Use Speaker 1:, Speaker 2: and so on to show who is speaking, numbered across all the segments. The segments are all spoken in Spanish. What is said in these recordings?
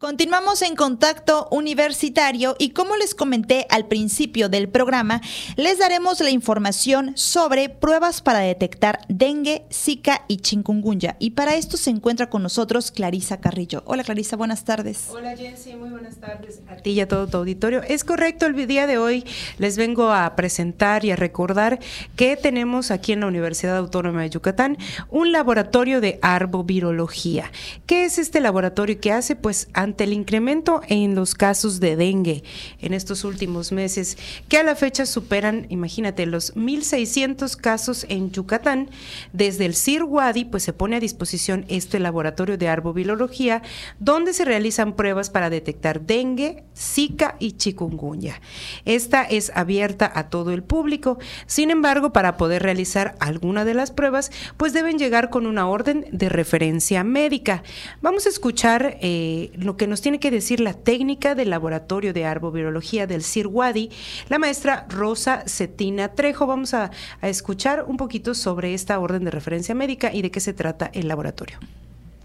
Speaker 1: Continuamos en contacto universitario y como les comenté al principio del programa, les daremos la información sobre pruebas para detectar dengue, zika y chikungunya. Y para esto se encuentra con nosotros Clarisa Carrillo. Hola Clarisa, buenas tardes.
Speaker 2: Hola Jensi, muy buenas tardes a ti y a todo tu auditorio. Es correcto, el día de hoy les vengo a presentar y a recordar que tenemos aquí en la Universidad Autónoma de Yucatán un laboratorio de arbovirología. ¿Qué es este laboratorio que hace? Pues ante el incremento en los casos de dengue en estos últimos meses, que a la fecha superan, imagínate, los 1.600 casos en Yucatán, desde el CIR Wadi, pues se pone a disposición este laboratorio de arbovirología, donde se realizan pruebas para detectar dengue, zika y chikungunya. Esta es abierta a todo el público, sin embargo, para poder realizar alguna de las pruebas, pues deben llegar con una orden de referencia médica. Vamos a escuchar eh, lo que nos tiene que decir la técnica del laboratorio de arbovirología del CIRWADI, la maestra Rosa Cetina Trejo. Vamos a, a escuchar un poquito sobre esta orden de referencia médica y de qué se trata el laboratorio.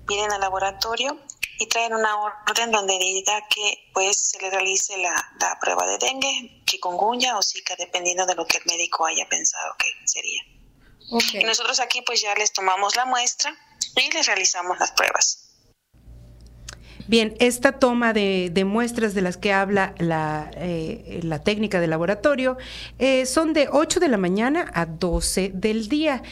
Speaker 3: Vienen al laboratorio y traen una orden donde diga que pues se le realice la, la prueba de dengue, chikungunya o zika, dependiendo de lo que el médico haya pensado que sería. Okay. Y nosotros aquí pues ya les tomamos la muestra y les realizamos las pruebas.
Speaker 2: Bien, esta toma de, muestras de las que habla la, eh, la técnica de laboratorio eh, son de 8 de la mañana a 12 del día.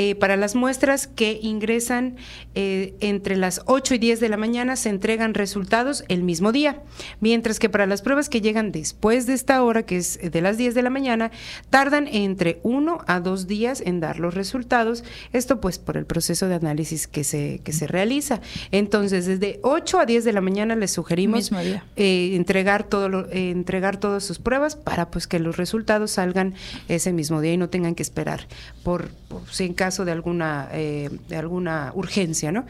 Speaker 2: Eh, para las muestras que ingresan eh, entre las 8 y 10 de la mañana se entregan resultados el mismo día, mientras que para las pruebas que llegan después de esta hora, que es de las 10 de la mañana, tardan entre 1 a 2 días en dar los resultados. Esto pues por el proceso de análisis que se, que se realiza. Entonces, desde 8 a 10 de la mañana les sugerimos eh, entregar todo lo, eh, entregar todas sus pruebas para pues que los resultados salgan ese mismo día y no tengan que esperar por, por si en caso de alguna eh, de alguna urgencia, ¿no?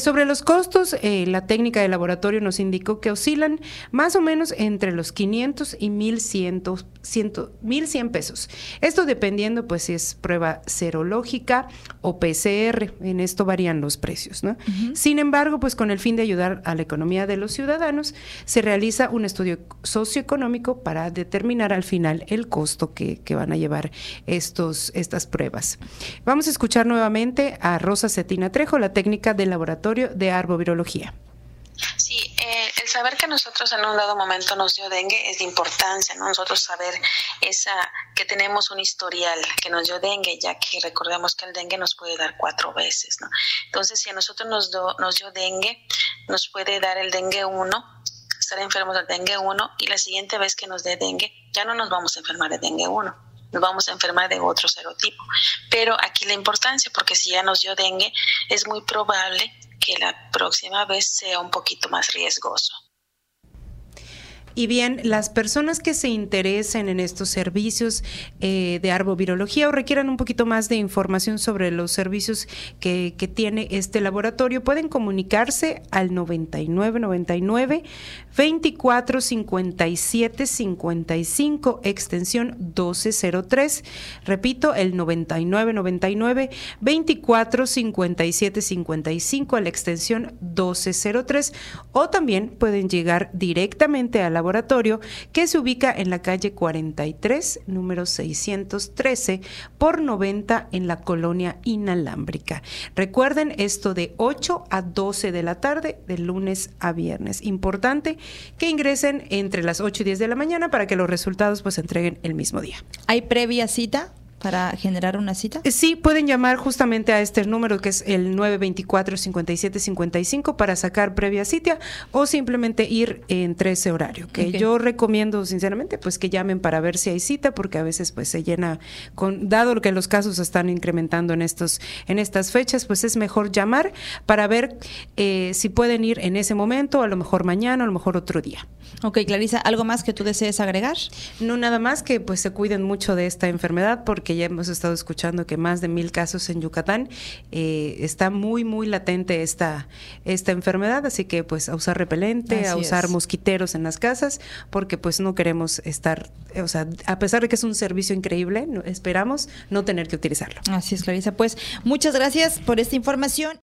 Speaker 2: Sobre los costos, la técnica de laboratorio nos indicó que oscilan más o menos entre los 500 y 1100 1100 pesos. Esto dependiendo pues si es prueba serológica o PCR, en esto varían los precios, ¿no? Uh -huh. Sin embargo, pues con el fin de ayudar a la economía de los ciudadanos, se realiza un estudio socioeconómico para determinar al final el costo que, que van a llevar estos, estas pruebas. Vamos a escuchar nuevamente a Rosa Cetina Trejo, la técnica del laboratorio de arbovirología.
Speaker 3: Sí, eh, el saber que nosotros en un dado momento nos dio dengue es de importancia, ¿no? Nosotros saber esa que tenemos un historial que nos dio dengue, ya que recordemos que el dengue nos puede dar cuatro veces, ¿no? Entonces, si a nosotros nos, do, nos dio dengue, nos puede dar el dengue 1, estar enfermos del dengue 1 y la siguiente vez que nos dé dengue, ya no nos vamos a enfermar de dengue 1 nos vamos a enfermar de otro serotipo. Pero aquí la importancia, porque si ya nos dio dengue, es muy probable que la próxima vez sea un poquito más riesgoso.
Speaker 2: Y bien, las personas que se interesen en estos servicios eh, de arbovirología o requieran un poquito más de información sobre los servicios que, tiene este laboratorio pueden comunicarse al 9999 24 57 55 extensión 1203. Repito, el 9999 24 57 55 a la extensión 1203 o también pueden llegar directamente a la laboratorio que se ubica en la calle 43, número 613, por 90 en la colonia inalámbrica. Recuerden esto de 8 a 12 de la tarde, de lunes a viernes. Importante que ingresen entre las 8 y 10 de la mañana para que los resultados pues se entreguen el mismo día.
Speaker 1: ¿Hay previa cita? Para generar una cita?
Speaker 2: Sí, pueden llamar justamente a este número que es el 924-5755 para sacar previa cita o simplemente ir entre ese horario. Que okay. yo recomiendo sinceramente pues que llamen para ver si hay cita porque a veces pues se llena con dado que los casos están incrementando en estos en estas fechas pues es mejor llamar para ver eh, si pueden ir en ese momento, a lo mejor mañana, a lo mejor otro día.
Speaker 1: Ok, Clarisa, ¿algo más que tú desees agregar?
Speaker 2: No, nada más que pues se cuiden mucho de esta enfermedad porque que ya hemos estado escuchando que más de mil casos en Yucatán eh, está muy muy latente esta esta enfermedad. Así que pues a usar repelente así a usar es. mosquiteros en las casas porque pues no queremos estar o sea a pesar de que es un servicio increíble esperamos no tener que utilizarlo.
Speaker 1: Así es Clarisa. Pues muchas gracias por esta información